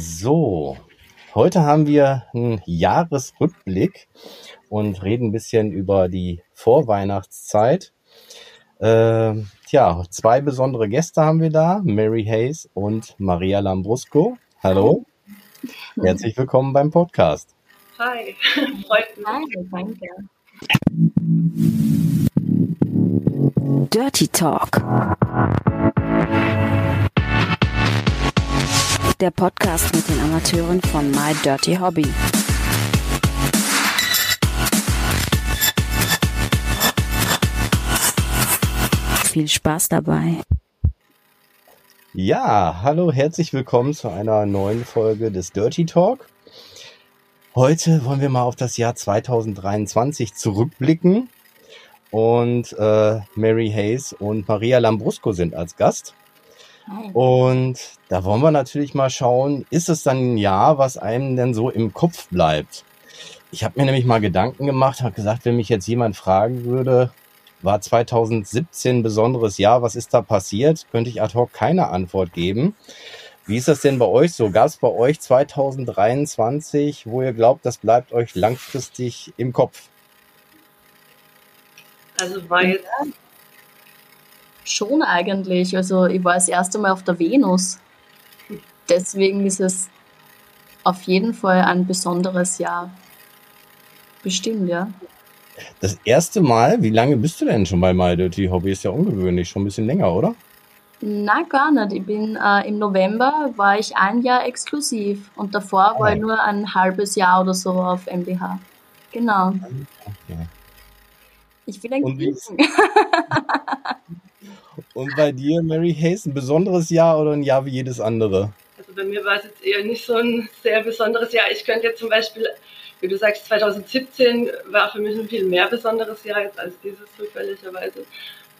So, heute haben wir einen Jahresrückblick und reden ein bisschen über die Vorweihnachtszeit. Äh, tja, zwei besondere Gäste haben wir da, Mary Hayes und Maria Lambrusco. Hallo, herzlich willkommen beim Podcast. Hi, freut mich. Hi, danke. Dirty Talk. Der Podcast mit den Amateuren von My Dirty Hobby. Viel Spaß dabei. Ja, hallo, herzlich willkommen zu einer neuen Folge des Dirty Talk. Heute wollen wir mal auf das Jahr 2023 zurückblicken und äh, Mary Hayes und Maria Lambrusco sind als Gast. Und da wollen wir natürlich mal schauen, ist es dann ein Jahr, was einem denn so im Kopf bleibt? Ich habe mir nämlich mal Gedanken gemacht, habe gesagt, wenn mich jetzt jemand fragen würde, war 2017 ein besonderes Jahr, was ist da passiert, könnte ich ad hoc keine Antwort geben. Wie ist das denn bei euch so? Gab es bei euch 2023, wo ihr glaubt, das bleibt euch langfristig im Kopf? Also war jetzt Schon eigentlich. Also ich war das erste Mal auf der Venus. Deswegen ist es auf jeden Fall ein besonderes Jahr. Bestimmt, ja. Das erste Mal, wie lange bist du denn schon bei My Dirty Hobby? Ist ja ungewöhnlich, schon ein bisschen länger, oder? Na gar nicht. Ich bin äh, im November war ich ein Jahr exklusiv und davor war ich nur ein halbes Jahr oder so auf MDH. Genau. Okay. Ich will ein Und bei dir, Mary Hayes, ein besonderes Jahr oder ein Jahr wie jedes andere? Also bei mir war es jetzt eher nicht so ein sehr besonderes Jahr. Ich könnte jetzt zum Beispiel, wie du sagst, 2017 war für mich ein viel mehr besonderes Jahr jetzt als dieses zufälligerweise.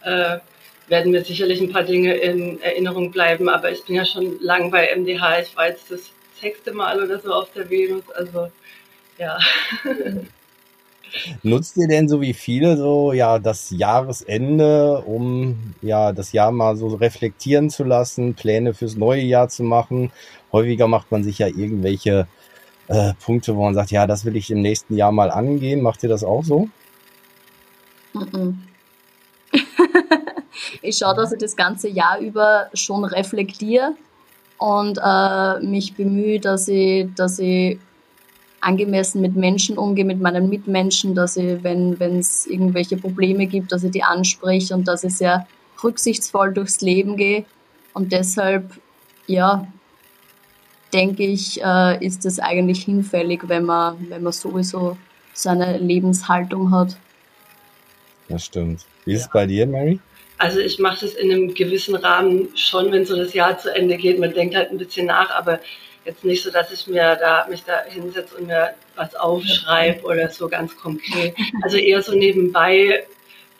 Äh, werden mir sicherlich ein paar Dinge in Erinnerung bleiben, aber ich bin ja schon lang bei MDH. Ich war jetzt das sechste Mal oder so auf der Venus, also ja. Nutzt ihr denn so wie viele so ja das Jahresende, um ja das Jahr mal so reflektieren zu lassen, Pläne fürs neue Jahr zu machen? Häufiger macht man sich ja irgendwelche äh, Punkte, wo man sagt, ja, das will ich im nächsten Jahr mal angehen. Macht ihr das auch so? ich schaue, dass ich das ganze Jahr über schon reflektiere und äh, mich bemühe, dass ich, dass ich angemessen mit Menschen umgehe, mit meinen Mitmenschen, dass ich, wenn es irgendwelche Probleme gibt, dass ich die anspreche und dass ich sehr rücksichtsvoll durchs Leben gehe. Und deshalb, ja, denke ich, äh, ist es eigentlich hinfällig, wenn man, wenn man sowieso seine Lebenshaltung hat. Das stimmt. Wie ist ja. es bei dir, Mary? Also ich mache das in einem gewissen Rahmen schon, wenn so das Jahr zu Ende geht. Man denkt halt ein bisschen nach, aber jetzt nicht so, dass ich mir da mich da hinsetze und mir was aufschreibe oder so ganz konkret. Also eher so nebenbei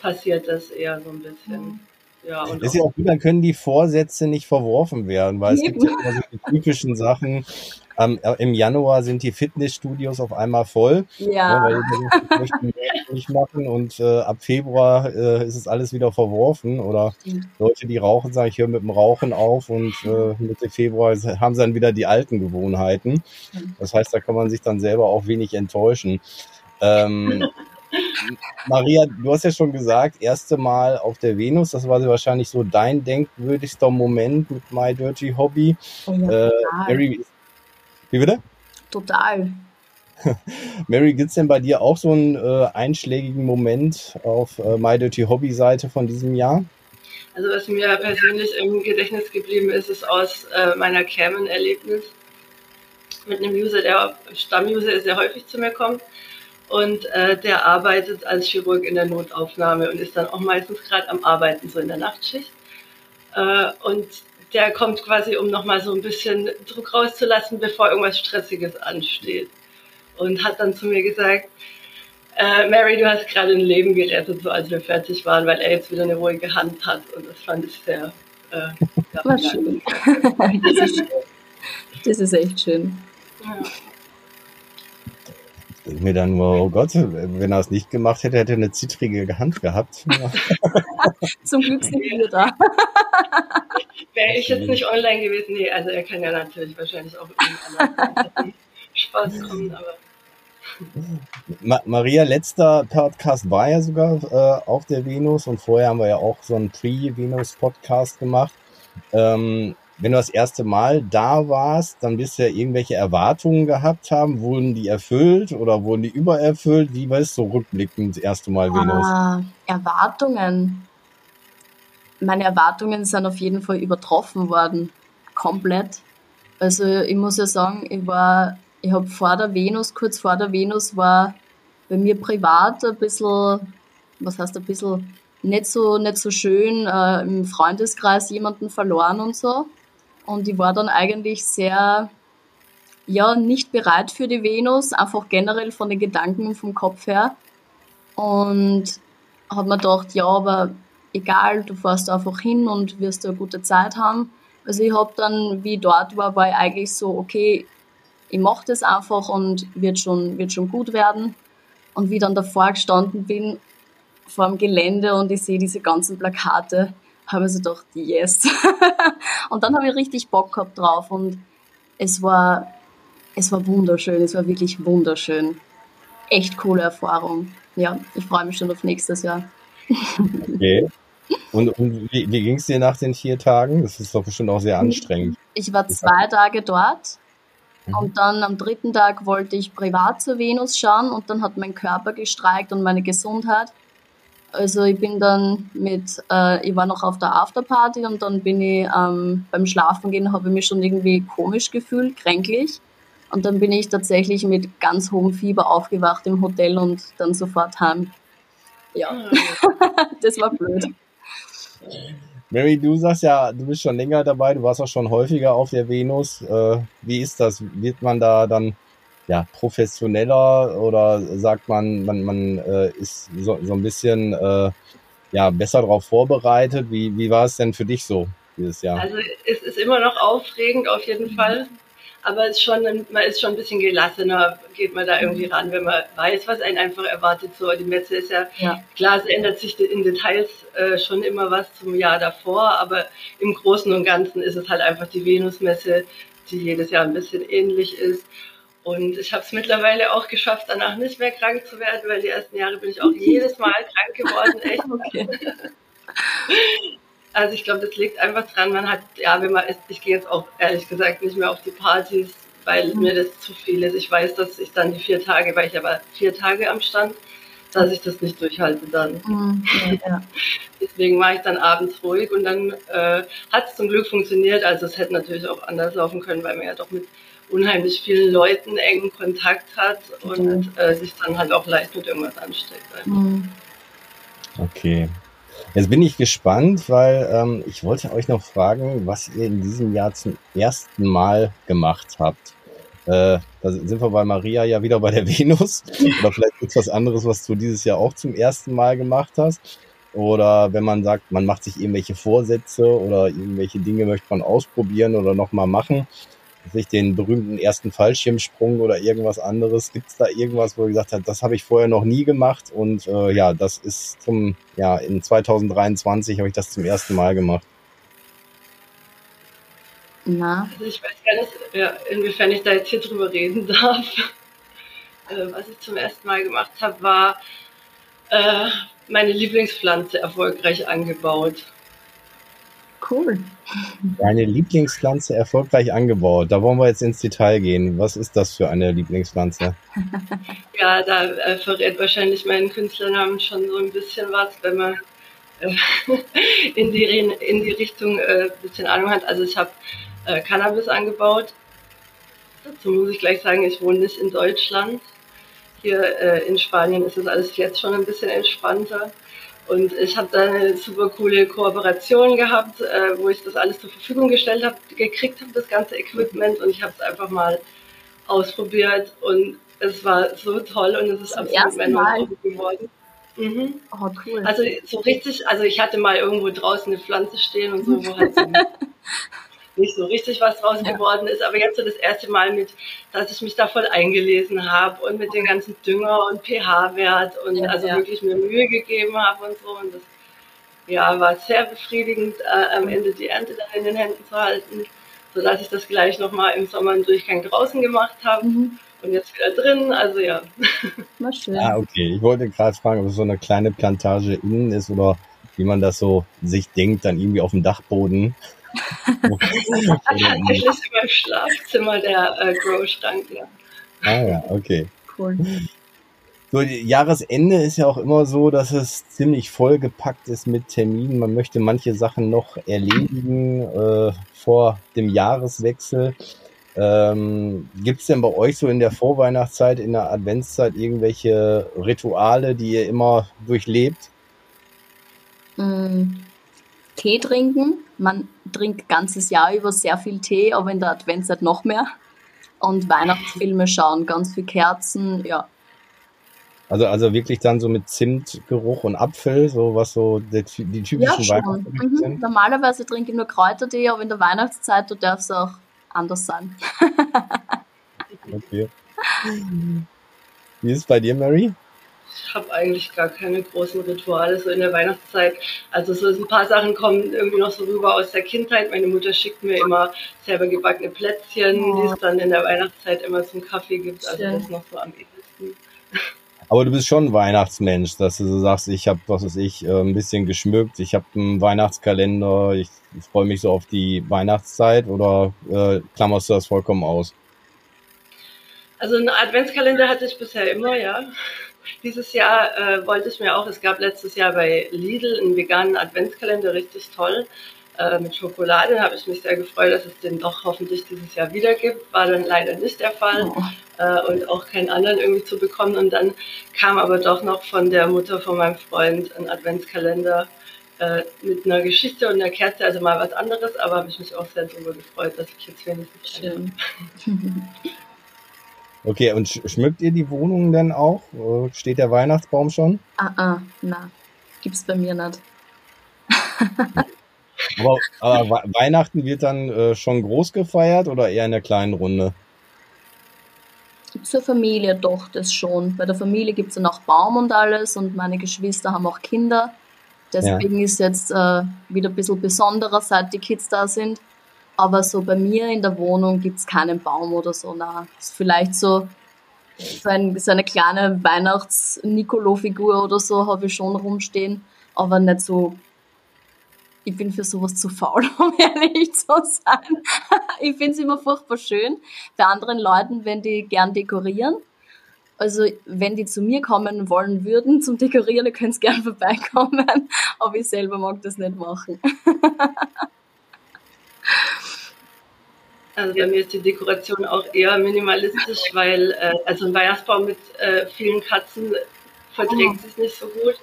passiert das eher so ein bisschen. Ja, und ist ja auch gut, dann können die Vorsätze nicht verworfen werden, weil es gibt ja immer so die typischen Sachen, ähm, Im Januar sind die Fitnessstudios auf einmal voll, ja. Ne, weil die nicht machen und äh, ab Februar äh, ist es alles wieder verworfen oder Leute, die rauchen, sagen, ich höre mit dem Rauchen auf und äh, Mitte Februar haben sie dann wieder die alten Gewohnheiten. Das heißt, da kann man sich dann selber auch wenig enttäuschen. Ähm, Maria, du hast ja schon gesagt, erste Mal auf der Venus, das war wahrscheinlich so dein denkwürdigster Moment mit My Dirty Hobby. Oh ja, äh, Mary, wie bitte? Total. Mary, gibt es denn bei dir auch so einen äh, einschlägigen Moment auf äh, My Dirty Hobby Seite von diesem Jahr? Also was mir persönlich im Gedächtnis geblieben ist, ist aus äh, meiner Cameron-Erlebnis mit einem User, der Stammuser ist, der häufig zu mir kommt und äh, der arbeitet als Chirurg in der Notaufnahme und ist dann auch meistens gerade am Arbeiten, so in der Nachtschicht. Äh, und der kommt quasi, um nochmal so ein bisschen Druck rauszulassen, bevor irgendwas Stressiges ansteht. Und hat dann zu mir gesagt, äh, Mary, du hast gerade ein Leben gerettet, so als wir fertig waren, weil er jetzt wieder eine ruhige Hand hat. Und das fand ich sehr. Äh, War schön. das, ist, das ist echt schön. Ja denke mir dann nur, oh Gott, wenn er es nicht gemacht hätte, hätte er eine zittrige Hand gehabt. Zum Glück sind wir da. Wäre ich jetzt nicht online gewesen, nee, also er kann ja natürlich wahrscheinlich auch irgendwie Spaß kommen, aber. Ma Maria, letzter Podcast war ja sogar äh, auf der Venus und vorher haben wir ja auch so einen Pre-Venus-Podcast gemacht. Ähm, wenn du das erste Mal da warst, dann bist du ja irgendwelche Erwartungen gehabt haben. Wurden die erfüllt oder wurden die übererfüllt? Wie war es so rückblickend das erste Mal Venus? Ah, Erwartungen. Meine Erwartungen sind auf jeden Fall übertroffen worden. Komplett. Also ich muss ja sagen, ich war, ich habe vor der Venus, kurz vor der Venus war bei mir privat ein bisschen, was heißt ein bisschen, nicht so, nicht so schön, äh, im Freundeskreis jemanden verloren und so. Und ich war dann eigentlich sehr, ja, nicht bereit für die Venus, einfach generell von den Gedanken und vom Kopf her. Und habe mir gedacht, ja, aber egal, du fährst einfach hin und wirst eine gute Zeit haben. Also ich habe dann, wie ich dort war, war ich eigentlich so, okay, ich mache das einfach und wird schon, wird schon gut werden. Und wie ich dann davor gestanden bin, vor dem Gelände und ich sehe diese ganzen Plakate, habe ich so gedacht, yes. und dann habe ich richtig Bock gehabt drauf und es war, es war wunderschön, es war wirklich wunderschön. Echt coole Erfahrung. Ja, ich freue mich schon auf nächstes Jahr. okay. Und, und wie, wie ging es dir nach den vier Tagen? Das ist doch bestimmt auch sehr anstrengend. Ich war zwei Tage dort mhm. und dann am dritten Tag wollte ich privat zur Venus schauen und dann hat mein Körper gestreikt und meine Gesundheit. Also ich bin dann mit, äh, ich war noch auf der Afterparty und dann bin ich ähm, beim Schlafen gehen, habe ich mich schon irgendwie komisch gefühlt, kränklich. Und dann bin ich tatsächlich mit ganz hohem Fieber aufgewacht im Hotel und dann sofort heim. Ja, das war blöd. Mary, du sagst ja, du bist schon länger dabei, du warst auch schon häufiger auf der Venus. Äh, wie ist das? Wird man da dann ja, professioneller oder sagt man, man, man äh, ist so, so ein bisschen äh, ja, besser darauf vorbereitet? Wie, wie war es denn für dich so dieses Jahr? Also es ist immer noch aufregend auf jeden Fall, aber es ist schon, man ist schon ein bisschen gelassener, geht man da irgendwie ran, wenn man weiß, was einen einfach erwartet. So, die Messe ist ja, ja. klar, es ändert sich in Details äh, schon immer was zum Jahr davor, aber im Großen und Ganzen ist es halt einfach die Venusmesse, die jedes Jahr ein bisschen ähnlich ist. Und ich habe es mittlerweile auch geschafft, danach nicht mehr krank zu werden, weil die ersten Jahre bin ich auch jedes Mal krank geworden, echt. Okay. Also ich glaube, das liegt einfach dran, man hat, ja, wenn man ist, ich gehe jetzt auch ehrlich gesagt nicht mehr auf die Partys, weil mhm. mir das zu viel ist. Ich weiß, dass ich dann die vier Tage, weil ich aber vier Tage am Stand, dass ich das nicht durchhalte dann. Mhm. Ja. Deswegen mache ich dann abends ruhig und dann äh, hat es zum Glück funktioniert. Also es hätte natürlich auch anders laufen können, weil man ja doch mit unheimlich vielen Leuten engen Kontakt hat und äh, sich dann halt auch leicht mit irgendwas ansteckt. Mhm. Okay. Jetzt bin ich gespannt, weil ähm, ich wollte euch noch fragen, was ihr in diesem Jahr zum ersten Mal gemacht habt. Äh, da sind wir bei Maria ja wieder bei der Venus. Oder vielleicht gibt es was anderes, was du dieses Jahr auch zum ersten Mal gemacht hast. Oder wenn man sagt, man macht sich irgendwelche Vorsätze oder irgendwelche Dinge möchte man ausprobieren oder nochmal machen sich den berühmten ersten Fallschirmsprung oder irgendwas anderes? Gibt es da irgendwas, wo ihr gesagt habt, das habe ich vorher noch nie gemacht und äh, ja, das ist zum, ja, in 2023 habe ich das zum ersten Mal gemacht. Na? Also ich weiß gar nicht, ja, inwiefern ich da jetzt hier drüber reden darf. Äh, was ich zum ersten Mal gemacht habe, war äh, meine Lieblingspflanze erfolgreich angebaut. Cool. Deine Lieblingspflanze erfolgreich angebaut. Da wollen wir jetzt ins Detail gehen. Was ist das für eine Lieblingspflanze? Ja, da äh, verrät wahrscheinlich mein Künstlernamen schon so ein bisschen was, wenn man äh, in, die, in die Richtung äh, ein bisschen Ahnung hat. Also ich habe äh, Cannabis angebaut. Dazu muss ich gleich sagen, ich wohne nicht in Deutschland. Hier äh, in Spanien ist das alles jetzt schon ein bisschen entspannter. Und ich habe da eine super coole Kooperation gehabt, äh, wo ich das alles zur Verfügung gestellt habe, gekriegt habe, das ganze Equipment und ich habe es einfach mal ausprobiert und es war so toll und es ist Zum absolut mein Hobby geworden. Mhm. Oh, cool. Also so richtig, also ich hatte mal irgendwo draußen eine Pflanze stehen und so, wo halt so nicht so richtig was draus ja. geworden ist. Aber jetzt so das erste Mal mit, dass ich mich da voll eingelesen habe und mit den ganzen Dünger und pH-Wert und ja, also ja. wirklich mir Mühe gegeben habe und so. Und das ja, war sehr befriedigend, äh, am Ende die Ernte dann in den Händen zu halten, sodass ich das gleich nochmal im Sommer einen Durchgang draußen gemacht habe. Mhm. Und jetzt wieder drin, also ja. War schön. Ah, okay. Ich wollte gerade fragen, ob es so eine kleine Plantage innen ist oder wie man das so sich denkt, dann irgendwie auf dem Dachboden. Tatsächlich ist in meinem Schlafzimmer der äh, Grow-Schrank, ja. Ah ja, okay. Cool. So, Jahresende ist ja auch immer so, dass es ziemlich vollgepackt ist mit Terminen. Man möchte manche Sachen noch erledigen äh, vor dem Jahreswechsel. Ähm, Gibt es denn bei euch so in der Vorweihnachtszeit, in der Adventszeit irgendwelche Rituale, die ihr immer durchlebt? Mm, Tee trinken. Man trinkt ganzes Jahr über sehr viel Tee, aber in der Adventszeit noch mehr. Und Weihnachtsfilme schauen, ganz viel Kerzen, ja. Also, also wirklich dann so mit Zimtgeruch und Apfel, so was so die, die typischen ja, Weihnachtsfilme mhm. sind. Normalerweise trinke ich nur Kräutertee, aber in der Weihnachtszeit, da darf es auch anders sein. okay. Wie ist es bei dir, Mary? Ich habe eigentlich gar keine großen Rituale so in der Weihnachtszeit. Also so ein paar Sachen kommen irgendwie noch so rüber aus der Kindheit. Meine Mutter schickt mir immer selber gebackene Plätzchen, oh. die es dann in der Weihnachtszeit immer zum Kaffee gibt. Also Schön. das ist noch so am ehesten. Aber du bist schon ein Weihnachtsmensch, dass du so sagst, ich habe, was weiß ich, äh, ein bisschen geschmückt, ich habe einen Weihnachtskalender, ich freue mich so auf die Weihnachtszeit oder äh, klammerst du das vollkommen aus? Also einen Adventskalender hatte ich bisher immer, ja. Dieses Jahr äh, wollte ich mir auch, es gab letztes Jahr bei Lidl einen veganen Adventskalender, richtig toll, äh, mit Schokolade. Da habe ich mich sehr gefreut, dass es den doch hoffentlich dieses Jahr wieder gibt. War dann leider nicht der Fall oh. äh, und auch keinen anderen irgendwie zu bekommen. Und dann kam aber doch noch von der Mutter von meinem Freund ein Adventskalender äh, mit einer Geschichte und einer Kerze, also mal was anderes, aber habe ich mich auch sehr darüber gefreut, dass ich jetzt wenigstens Schön. Okay, und schmückt ihr die Wohnung denn auch? Äh, steht der Weihnachtsbaum schon? Ah, ah, na, gibt's bei mir nicht. aber, aber, Weihnachten wird dann äh, schon groß gefeiert oder eher in der kleinen Runde? Zur Familie doch, das schon. Bei der Familie gibt's dann auch Baum und alles und meine Geschwister haben auch Kinder. Deswegen ja. ist jetzt äh, wieder ein bisschen besonderer, seit die Kids da sind. Aber so bei mir in der Wohnung gibt es keinen Baum oder so. Na, ist vielleicht so, so, ein, so eine kleine Weihnachts-Nicolo-Figur oder so habe ich schon rumstehen, aber nicht so. Ich bin für sowas zu faul, um ehrlich zu sein. ich finde es immer furchtbar schön bei anderen Leuten, wenn die gern dekorieren. Also wenn die zu mir kommen wollen würden zum Dekorieren, können sie gern vorbeikommen. Aber ich selber mag das nicht machen. Also bei mir ist die Dekoration auch eher minimalistisch, weil äh, also ein Weihnachtsbaum mit äh, vielen Katzen verträgt oh. sich nicht so gut.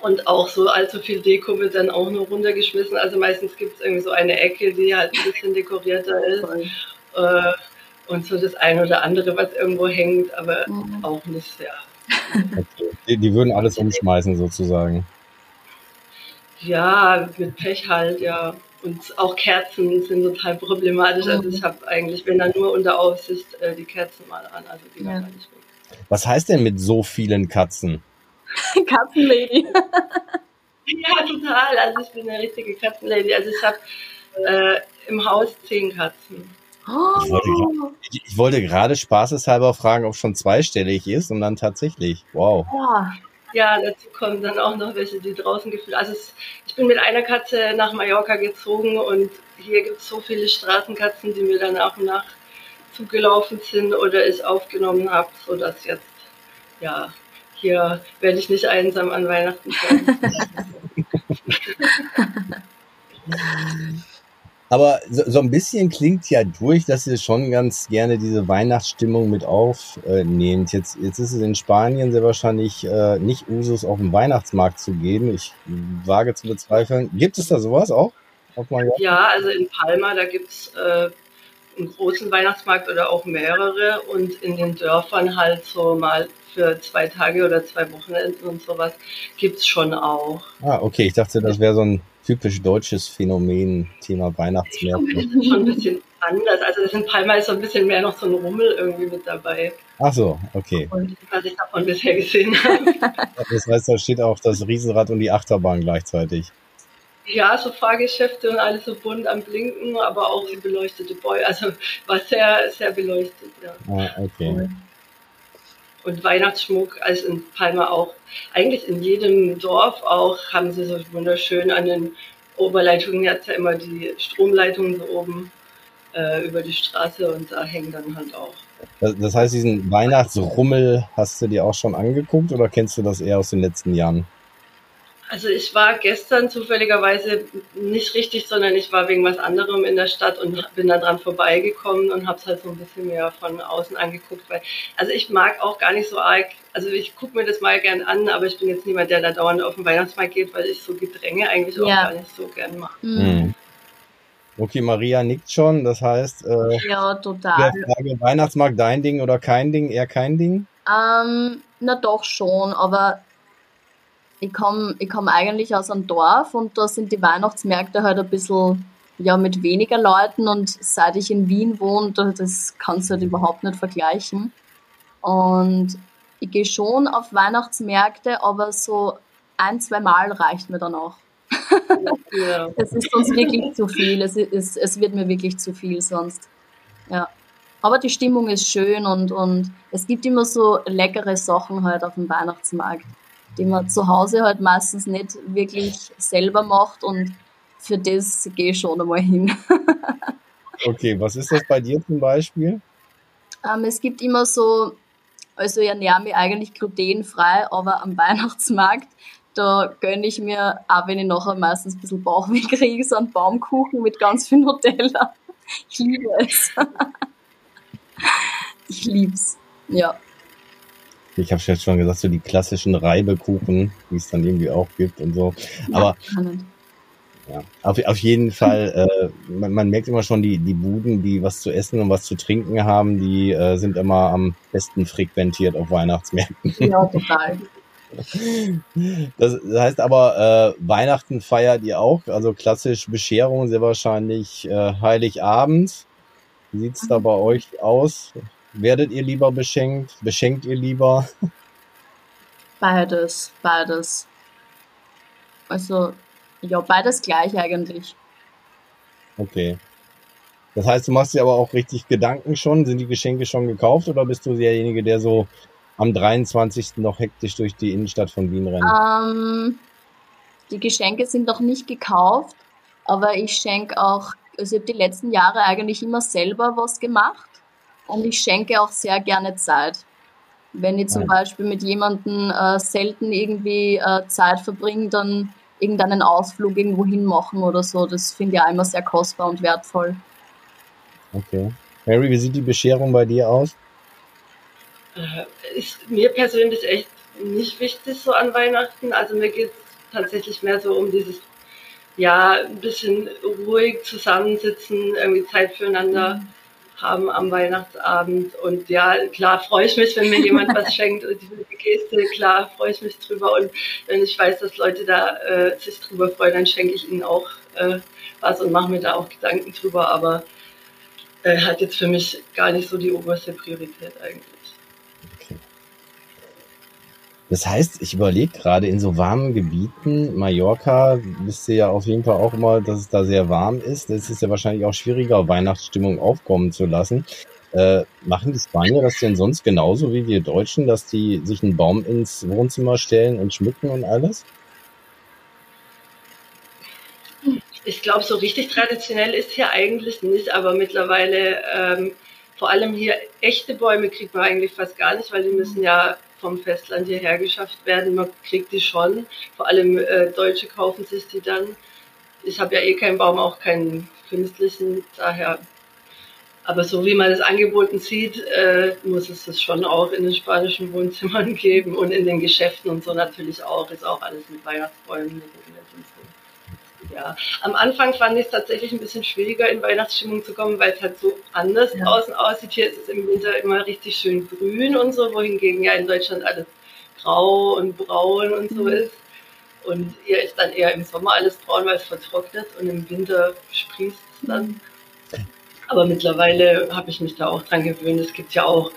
Und auch so allzu viel Deko wird dann auch nur runtergeschmissen. Also meistens gibt es irgendwie so eine Ecke, die halt ein bisschen dekorierter ist. Äh, und so das eine oder andere, was irgendwo hängt, aber mhm. auch nicht sehr. Okay. Die, die würden alles umschmeißen sozusagen. Ja, mit Pech halt, ja. Und auch Kerzen sind total problematisch. Also ich habe eigentlich, wenn dann nur unter Aufsicht, äh, die Kerzen mal an. Also die ja. nicht Was heißt denn mit so vielen Katzen? Katzenlady. ja, total. Also ich bin eine richtige Katzenlady. Also ich habe äh, im Haus zehn Katzen. Oh. Ich, wollte, ich, ich wollte gerade spaßeshalber fragen, ob es schon zweistellig ist und dann tatsächlich. Wow. Ja. Ja, dazu kommen dann auch noch welche, die draußen gefühlt. Also es, ich bin mit einer Katze nach Mallorca gezogen und hier gibt es so viele Straßenkatzen, die mir dann nach und nach zugelaufen sind oder ich aufgenommen habe, sodass jetzt, ja, hier werde ich nicht einsam an Weihnachten sein. Aber so, so ein bisschen klingt ja durch, dass ihr schon ganz gerne diese Weihnachtsstimmung mit aufnehmt. Jetzt, jetzt ist es in Spanien sehr wahrscheinlich äh, nicht Usus, auf den Weihnachtsmarkt zu gehen. Ich wage zu bezweifeln. Gibt es da sowas auch? Ja, also in Palma, da gibt's äh, einen großen Weihnachtsmarkt oder auch mehrere und in den Dörfern halt so mal für zwei Tage oder zwei Wochenenden und sowas gibt's schon auch. Ah, okay. Ich dachte, das wäre so ein typisch deutsches Phänomen, Thema Weihnachtsmärkte. Schon ein bisschen anders. Also das in Palma ist so ein bisschen mehr noch so ein Rummel irgendwie mit dabei. Ach so, okay. Und was ich davon bisher gesehen habe. Das heißt, da steht auch das Riesenrad und die Achterbahn gleichzeitig. Ja, so Fahrgeschäfte und alles so bunt am Blinken, aber auch beleuchtete Bäume. Also war sehr, sehr beleuchtet, ja. Ah, okay. Und Weihnachtsschmuck, also in Palma auch. Eigentlich in jedem Dorf auch haben sie so wunderschön an den Oberleitungen hat ja immer die Stromleitungen so oben äh, über die Straße und da hängen dann halt auch. Das heißt, diesen Weihnachtsrummel hast du dir auch schon angeguckt oder kennst du das eher aus den letzten Jahren? Also ich war gestern zufälligerweise nicht richtig, sondern ich war wegen was anderem in der Stadt und bin da dran vorbeigekommen und habe es halt so ein bisschen mehr von außen angeguckt. Weil, also ich mag auch gar nicht so arg, also ich gucke mir das mal gern an, aber ich bin jetzt niemand, der da dauernd auf den Weihnachtsmarkt geht, weil ich so Gedränge eigentlich auch gar nicht so gern mache. Mhm. Okay, Maria nickt schon, das heißt, äh, ja, total. Frage, Weihnachtsmarkt dein Ding oder kein Ding, eher kein Ding? Ähm, na doch schon, aber ich komme ich komm eigentlich aus einem Dorf und da sind die Weihnachtsmärkte halt ein bisschen ja, mit weniger Leuten und seit ich in Wien wohne, das kannst du halt überhaupt nicht vergleichen. Und ich gehe schon auf Weihnachtsmärkte, aber so ein, zwei Mal reicht mir dann auch. Ja. es ist sonst wirklich zu viel. Es, ist, es wird mir wirklich zu viel sonst. Ja. Aber die Stimmung ist schön und, und es gibt immer so leckere Sachen halt auf dem Weihnachtsmarkt die man zu Hause halt meistens nicht wirklich selber macht und für das gehe ich schon einmal hin. okay, was ist das bei dir zum Beispiel? Ähm, es gibt immer so, also ich ernähre mich eigentlich glutenfrei, aber am Weihnachtsmarkt, da gönne ich mir, auch wenn ich nachher meistens ein bisschen Bauchweh kriege, so einen Baumkuchen mit ganz viel Nutella. Ich liebe es. ich liebe es, ja. Ich habe jetzt schon gesagt, so die klassischen Reibekuchen, die es dann irgendwie auch gibt und so. Aber ja, auf, auf jeden Fall, äh, man, man merkt immer schon, die, die Buden, die was zu essen und was zu trinken haben, die äh, sind immer am besten frequentiert auf Weihnachtsmärkten. Ja, total. Das heißt aber, äh, Weihnachten feiert ihr auch, also klassisch Bescherung sehr wahrscheinlich äh, Heiligabend. Wie sieht's da bei euch aus? Werdet ihr lieber beschenkt? Beschenkt ihr lieber? Beides, beides. Also, ja, beides gleich eigentlich. Okay. Das heißt, du machst dir aber auch richtig Gedanken schon. Sind die Geschenke schon gekauft oder bist du derjenige, der so am 23. noch hektisch durch die Innenstadt von Wien rennt? Ähm, die Geschenke sind noch nicht gekauft, aber ich schenke auch, also ich habe die letzten Jahre eigentlich immer selber was gemacht. Und ich schenke auch sehr gerne Zeit. Wenn ich zum Beispiel mit jemandem äh, selten irgendwie äh, Zeit verbringe, dann irgendeinen Ausflug irgendwo hin machen oder so. Das finde ich auch immer sehr kostbar und wertvoll. Okay. Mary, wie sieht die Bescherung bei dir aus? Äh, ist mir persönlich echt nicht wichtig so an Weihnachten. Also mir geht es tatsächlich mehr so um dieses, ja, ein bisschen ruhig zusammensitzen, irgendwie Zeit füreinander. Mhm haben am Weihnachtsabend. Und ja, klar freue ich mich, wenn mir jemand was schenkt und die Geste, klar freue ich mich drüber. Und wenn ich weiß, dass Leute da äh, sich drüber freuen, dann schenke ich ihnen auch äh, was und mache mir da auch Gedanken drüber. Aber äh, hat jetzt für mich gar nicht so die oberste Priorität eigentlich. Das heißt, ich überlege gerade in so warmen Gebieten, Mallorca, wisst ihr ja auf jeden Fall auch immer, dass es da sehr warm ist. Das ist ja wahrscheinlich auch schwieriger, Weihnachtsstimmung aufkommen zu lassen. Äh, machen die Spanier das denn sonst genauso wie wir Deutschen, dass die sich einen Baum ins Wohnzimmer stellen und schmücken und alles? Ich glaube, so richtig traditionell ist hier eigentlich nicht, aber mittlerweile ähm, vor allem hier echte Bäume kriegt man eigentlich fast gar nicht, weil die müssen ja vom Festland hierher geschafft werden. Man kriegt die schon. Vor allem äh, Deutsche kaufen sich die dann. Ich habe ja eh keinen Baum, auch keinen künstlichen, daher. Aber so wie man das angeboten sieht, äh, muss es das schon auch in den spanischen Wohnzimmern geben und in den Geschäften und so natürlich auch. Ist auch alles mit Weihnachtsbäumen ja. Am Anfang fand ich es tatsächlich ein bisschen schwieriger, in Weihnachtsstimmung zu kommen, weil es halt so anders ja. außen aussieht. Hier ist es im Winter immer richtig schön grün und so, wohingegen ja in Deutschland alles grau und braun und so mhm. ist. Und hier ist dann eher im Sommer alles braun, weil es vertrocknet und im Winter sprießt es dann. Aber mittlerweile habe ich mich da auch dran gewöhnt. Es gibt ja auch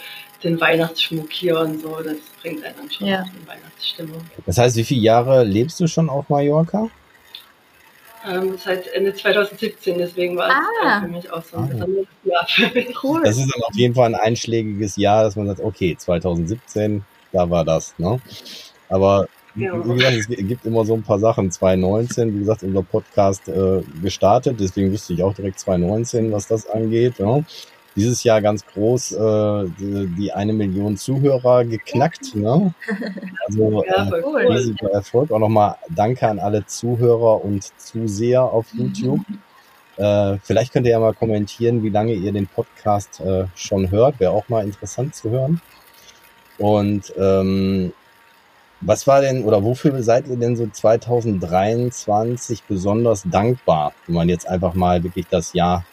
den Weihnachtsschmuck hier und so. Das bringt einen dann schon Ja. in Weihnachtsstimmung. Das heißt, wie viele Jahre lebst du schon auf Mallorca? Ähm, seit Ende 2017, deswegen war Ah. es äh, für mich auch so ein Ah. besonderes Jahr für mich. Cool. Das ist dann auf jeden Fall ein einschlägiges Jahr, dass man sagt, okay, 2017, da war das, ne? Aber wie Ja. wie gesagt, es gibt immer so ein paar Sachen. 2019, wie gesagt, unser Podcast äh, gestartet, deswegen wüsste ich auch direkt 2019, was das angeht. Ja. Dieses Jahr ganz groß äh, die, die eine Million Zuhörer geknackt. Ne? Also Ja, äh, voll cool. cool. riesiger Erfolg. Auch nochmal Danke an alle Zuhörer und Zuseher auf YouTube. Äh, vielleicht könnt ihr ja mal kommentieren, wie lange ihr den Podcast äh, schon hört. Wäre auch mal interessant zu hören. Und ähm, was war denn oder wofür seid ihr denn so 2023 besonders dankbar, wenn man jetzt einfach mal wirklich das Jahr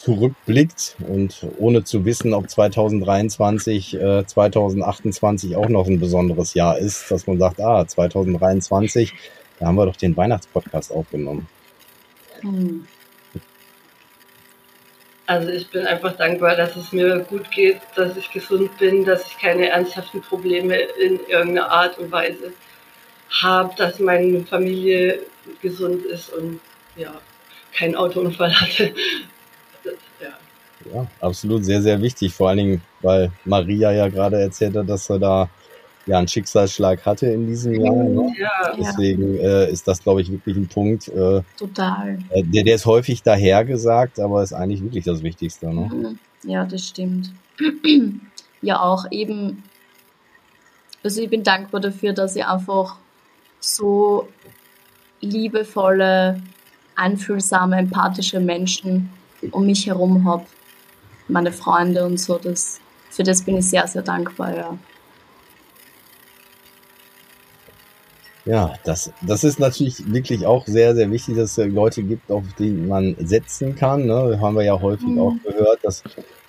zurückblickt und ohne zu wissen, ob 2023, äh, 2028 auch noch ein besonderes Jahr ist, dass man sagt, ah, 2023, da haben wir doch den Weihnachtspodcast aufgenommen. Hm. Also ich bin einfach dankbar, dass es mir gut geht, dass ich gesund bin, dass ich keine ernsthaften Probleme in irgendeiner Art und Weise habe, dass meine Familie gesund ist und ja, keinen Autounfall hatte. Ja. Absolut sehr, sehr wichtig. Vor allen Dingen, weil Maria ja gerade erzählt hat, dass er da ja einen Schicksalsschlag hatte in diesem Jahr. Ne? ja, Ja. Deswegen äh, ist das, glaube ich, wirklich ein Punkt, äh, Total. äh, der, der ist häufig dahergesagt, aber ist eigentlich wirklich das Wichtigste. Ne? Mhm. Ja, das stimmt. ja, auch eben, also ich bin dankbar dafür, dass ich einfach so liebevolle, einfühlsame, empathische Menschen um mich herum habe. Meine Freunde und so, das, für das bin ich sehr, sehr dankbar, ja. Ja, das, das ist natürlich wirklich auch sehr, sehr wichtig, dass es Leute gibt, auf die man setzen kann. Ne? Haben wir ja häufig Mhm. auch gehört, dass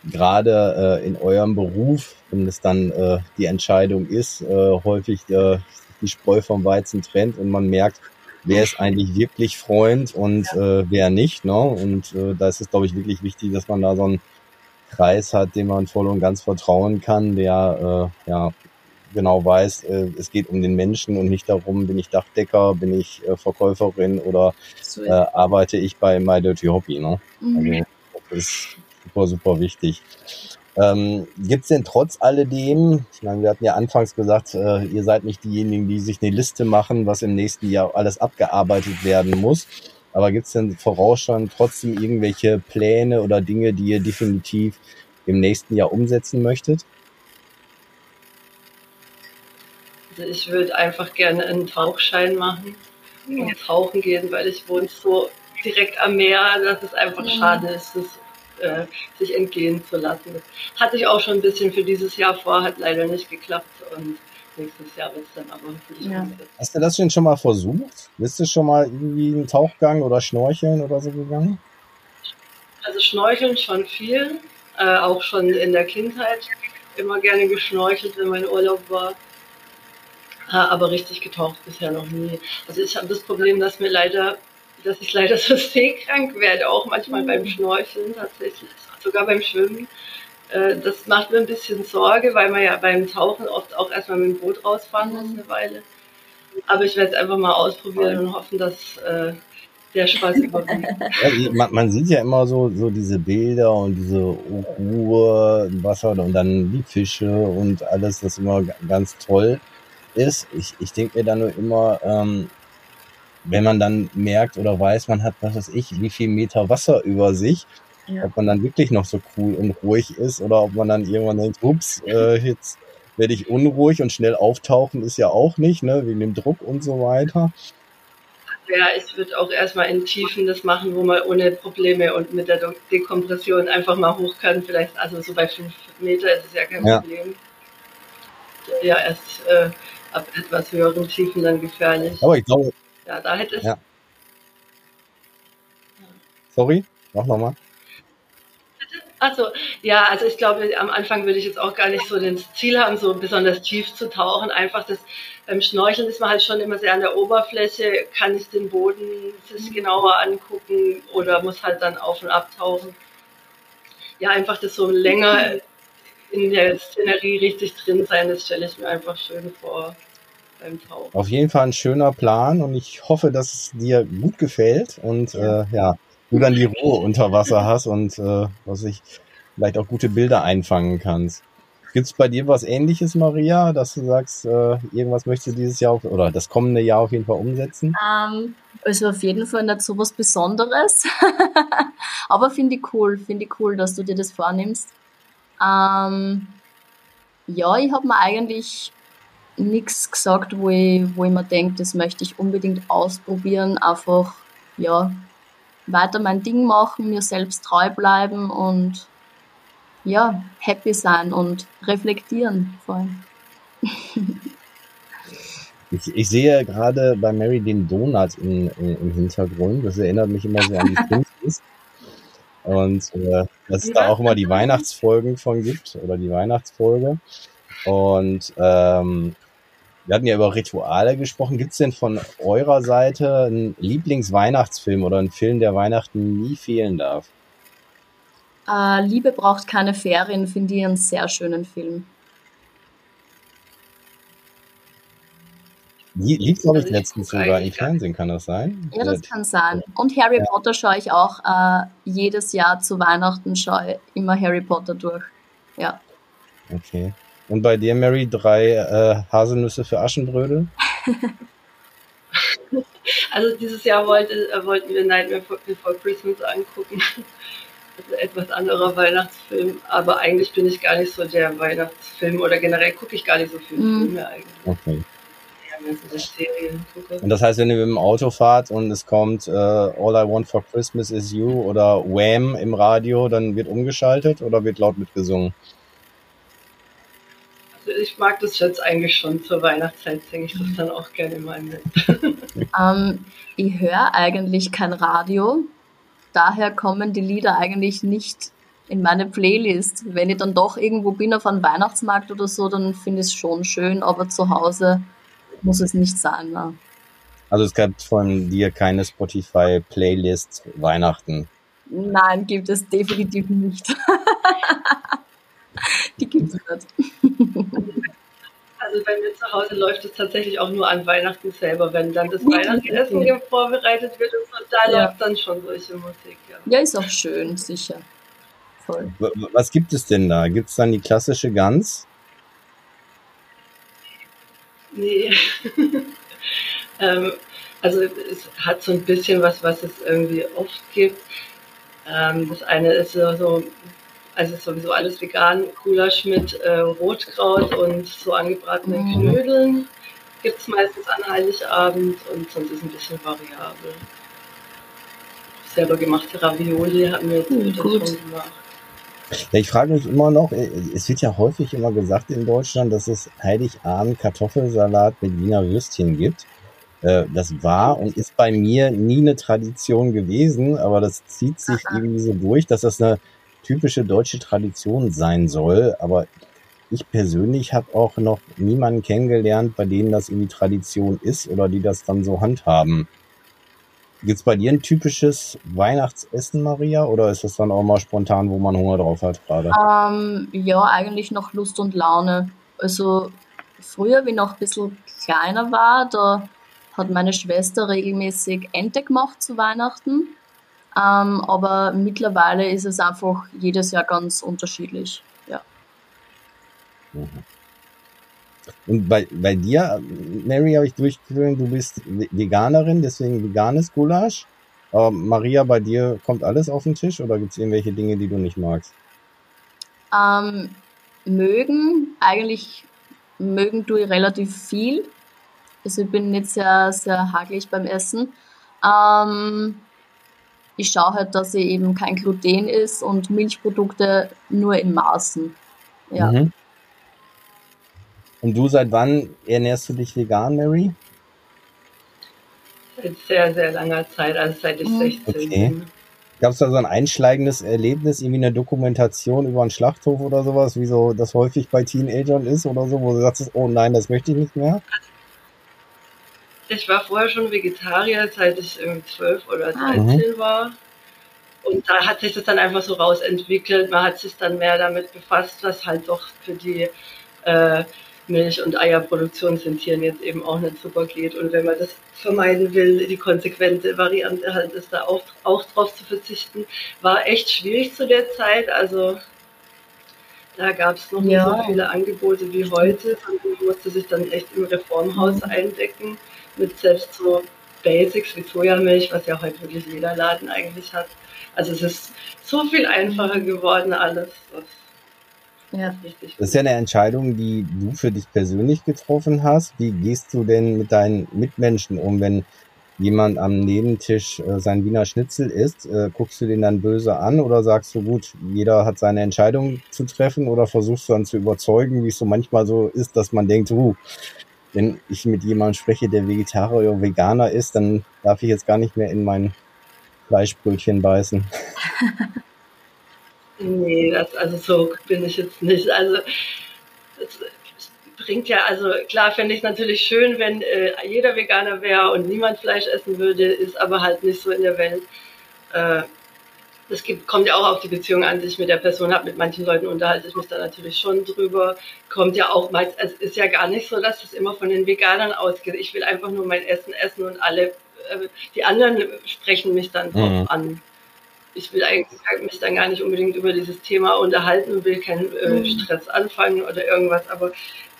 gerade äh, in eurem Beruf, wenn es dann äh, die Entscheidung ist, äh, häufig äh, die Spreu vom Weizen trennt und man merkt, wer ist eigentlich wirklich Freund und äh, wer nicht. Ne? Und äh, da ist es, glaube ich, wirklich wichtig, dass man da so einen Kreis hat, dem man voll und ganz vertrauen kann, der äh, ja genau weiß, äh, es geht um den Menschen und nicht darum, bin ich Dachdecker, bin ich äh, Verkäuferin oder So, äh, arbeite ich bei My Dirty Hobby. Ne? mhm. Also das ist super, super wichtig. Ähm, Gibt es denn trotz alledem, ich meine, wir hatten ja anfangs gesagt, äh, ihr seid nicht diejenigen, die sich eine Liste machen, was im nächsten Jahr alles abgearbeitet werden muss. Aber gibt es denn vorausschauend trotzdem irgendwelche Pläne oder Dinge, die ihr definitiv im nächsten Jahr umsetzen möchtet? Also ich würde einfach gerne einen Tauchschein machen und tauchen gehen, weil ich wohne so direkt am Meer, dass es einfach Mhm. schade ist, es, äh, sich entgehen zu lassen. Das hatte ich auch schon ein bisschen für dieses Jahr vor, hat leider nicht geklappt und nächstes Jahr wird es dann aber hoffentlich Ja. umgesetzt. Hast du das denn schon mal versucht? Bist du schon mal irgendwie einen Tauchgang oder Schnorcheln oder so gegangen? Also Schnorcheln schon viel, äh, auch schon in der Kindheit immer gerne geschnorchelt, wenn mein Urlaub war. Äh, aber richtig getaucht bisher noch nie. Also ich habe das Problem, dass mir leider, dass ich leider so seekrank werde, auch manchmal beim Schnorcheln tatsächlich, sogar beim Schwimmen. Äh, das macht mir ein bisschen Sorge, weil man ja beim Tauchen oft auch erstmal mit dem Boot rausfahren muss eine Weile. Aber ich werde es einfach mal ausprobieren und hoffen, dass äh, der Spaß überwiegt. Ja, man, man sieht ja immer so, so diese Bilder und diese Ruhe im Wasser und dann die Fische und alles, das immer ganz toll ist. Ich, ich denke mir dann nur immer, ähm, wenn man dann merkt oder weiß, man hat, was weiß ich, wie viel Meter Wasser über sich, Ja. ob man dann wirklich noch so cool und ruhig ist oder ob man dann irgendwann denkt, ups, äh, jetzt werde ich unruhig und schnell auftauchen ist ja auch nicht, ne, wegen dem Druck und so weiter. Ja, ich würde auch erstmal in Tiefen das machen, wo man ohne Probleme und mit der Dekompression einfach mal hoch kann. Vielleicht, also so bei fünf Meter ist es ja kein Ja. Problem. Ja, erst äh, ab etwas höheren Tiefen dann gefährlich. Aber ich glaube, Ja, da hätte es. Ja. sorry, mach nochmal. Also ja, also ich glaube, am Anfang würde ich jetzt auch gar nicht so das Ziel haben, so besonders tief zu tauchen. Einfach das beim Schnorcheln ist man halt schon immer sehr an der Oberfläche, kann ich den Boden sich genauer angucken oder muss halt dann auf und abtauchen. ja, einfach das so länger in der Szenerie richtig drin sein, das stelle ich mir einfach schön vor beim Tauchen. Auf jeden Fall ein schöner Plan und ich hoffe, dass es dir gut gefällt und ja, äh, ja du dann die Ruhe unter Wasser hast und äh, was ich vielleicht auch gute Bilder einfangen kannst. Gibt es bei dir was ähnliches, Maria, dass du sagst, äh, irgendwas möchtest du dieses Jahr auf, oder das kommende Jahr auf jeden Fall umsetzen? Ähm, also auf jeden Fall nicht so was Besonderes. Aber finde ich cool, finde ich cool, dass du dir das vornimmst. Ähm, ja, ich habe mir eigentlich nichts gesagt, wo ich, wo ich mir denke, das möchte ich unbedingt ausprobieren. Einfach, ja, weiter mein Ding machen, mir selbst treu bleiben und ja, happy sein und reflektieren vor allem. Ich, ich sehe gerade bei Mary den Donut in, in, im Hintergrund. Das erinnert mich immer so an die Simpsons. Und äh, dass es da auch immer die Weihnachtsfolgen von gibt oder die Weihnachtsfolge. Und ähm, wir hatten ja über Rituale gesprochen. Gibt es denn von eurer Seite einen Lieblingsweihnachtsfilm oder einen Film, der Weihnachten nie fehlen darf? Äh, Liebe braucht keine Ferien, finde ich einen sehr schönen Film. Lief, glaube ich, letztens sogar im Fernsehen, kann das sein? Ja, das kann sein. Und Harry ja. Potter schaue ich auch äh, jedes Jahr zu Weihnachten, schaue immer Harry Potter durch. Ja. Okay. Und bei dir, Mary, drei äh, Haselnüsse für Aschenbrödel? also dieses Jahr wollte, äh, wollten wir Nightmare Before Christmas angucken. Also etwas anderer Weihnachtsfilm, aber eigentlich bin ich gar nicht so der Weihnachtsfilm oder generell gucke ich gar nicht so viele mhm. Filme eigentlich. Okay. Und das heißt, wenn ihr mit dem Auto fahrt und es kommt uh, All I Want for Christmas is You oder Wham im Radio, dann wird umgeschaltet oder wird laut mitgesungen? Ich mag das jetzt eigentlich schon zur Weihnachtszeit, singe ich das dann auch gerne mal mit. ähm, ich höre eigentlich kein Radio, daher kommen die Lieder eigentlich nicht in meine Playlist. Wenn ich dann doch irgendwo bin auf einem Weihnachtsmarkt oder so, dann finde ich es schon schön, aber zu Hause muss es nicht sein. Ne? Also es gab von dir keine Spotify-Playlist Weihnachten? Nein, gibt es definitiv nicht. Die gibt es nicht. Also bei mir zu Hause läuft es tatsächlich auch nur an Weihnachten selber, wenn dann das Weihnachtsessen okay. vorbereitet wird und so, da ja. läuft dann schon solche Musik. Ja. ja, ist auch schön, sicher. Voll. Was gibt es denn da? Gibt es dann die klassische Gans? Nee. ähm, also es hat so ein bisschen was, was es irgendwie oft gibt. Ähm, das eine ist so, so also sowieso alles vegan, Gulasch mit äh, Rotkraut und so angebratenen mhm. Knödeln. Gibt es meistens an Heiligabend und sonst ist es ein bisschen variabel. Selber gemachte Ravioli haben wir jetzt mhm, schon gemacht. Ja, ich frage mich immer noch, äh, es wird ja häufig immer gesagt in Deutschland, dass es Heiligabend Kartoffelsalat mit Wiener Würstchen gibt. Äh, das war und ist bei mir nie eine Tradition gewesen, aber das zieht sich irgendwie so durch, dass das eine typische deutsche Tradition sein soll. Aber ich persönlich habe auch noch niemanden kennengelernt, bei denen das irgendwie Tradition ist oder die das dann so handhaben. Gibt's bei dir ein typisches Weihnachtsessen, Maria, oder ist das dann auch mal spontan, wo man Hunger drauf hat gerade? Ähm, ja, eigentlich noch Lust und Laune. Also früher, wie noch ein bisschen kleiner war, da hat meine Schwester regelmäßig Ente gemacht zu Weihnachten. Ähm, aber mittlerweile ist es einfach jedes Jahr ganz unterschiedlich. Ja. Mhm. Und bei, bei dir, Mary, habe ich durchgeführt, du bist Veganerin, deswegen veganes Gulasch. Aber Maria, bei dir kommt alles auf den Tisch oder gibt es irgendwelche Dinge, die du nicht magst? Ähm, mögen, eigentlich mögen tue ich relativ viel. Also ich bin nicht sehr, sehr hagelig beim Essen. Ähm, ich schaue halt, dass sie eben kein Gluten ist und Milchprodukte nur in Maßen. Ja. Mhm. Und du, seit wann ernährst du dich vegan, Mary? Seit sehr, sehr langer Zeit, also seit ich 16 okay. bin. Gab es da so ein einschlagendes Erlebnis, irgendwie eine Dokumentation über einen Schlachthof oder sowas, wie so das häufig bei Teenagern ist oder so, wo du sagst, oh nein, das möchte ich nicht mehr? Ich war vorher schon Vegetarier, seit ich irgendwie 12 oder 13 mhm. war. und da hat sich das dann einfach so rausentwickelt. Man hat sich dann mehr damit befasst, was halt doch für die äh, Milch- und Eierproduktion sind Tieren jetzt eben auch nicht super geht. Und wenn man das vermeiden will, die konsequente Variante halt ist, da auch, auch drauf zu verzichten, war echt schwierig zu der Zeit. Also da gab es noch ja. nicht so viele Angebote wie heute. Man musste sich dann echt im Reformhaus mhm. eindecken mit selbst so Basics wie Sojamilch, was ja heute wirklich jeder Laden eigentlich hat. Also es ist so viel einfacher geworden alles. Das ja. Das ist ja eine Entscheidung, die du für dich persönlich getroffen hast. Wie gehst du denn mit deinen Mitmenschen um, wenn jemand am Nebentisch äh, sein Wiener Schnitzel isst? Äh, guckst du den dann böse an oder sagst du, gut, jeder hat seine Entscheidung zu treffen oder versuchst du dann zu überzeugen, wie es so manchmal so ist, dass man denkt, uh, wenn ich mit jemandem spreche, der Vegetarier oder Veganer ist, dann darf ich jetzt gar nicht mehr in mein Fleischbrötchen beißen. Nee, das, also so bin ich jetzt nicht. Also das bringt ja, also klar fände ich es natürlich schön, wenn äh, jeder Veganer wäre und niemand Fleisch essen würde, ist aber halt nicht so in der Welt. Äh, das gibt, kommt ja auch auf die Beziehung an, die ich mit der Person habe. Mit manchen Leuten unterhalte ich mich da natürlich schon drüber. Kommt ja auch meist, es ist ja gar nicht so, dass es immer von den Veganern ausgeht. Ich will einfach nur mein Essen essen und alle, äh, die anderen sprechen mich dann drauf mhm. an ich will eigentlich mich dann gar nicht unbedingt über dieses Thema unterhalten und will keinen äh, mhm. Stress anfangen oder irgendwas, aber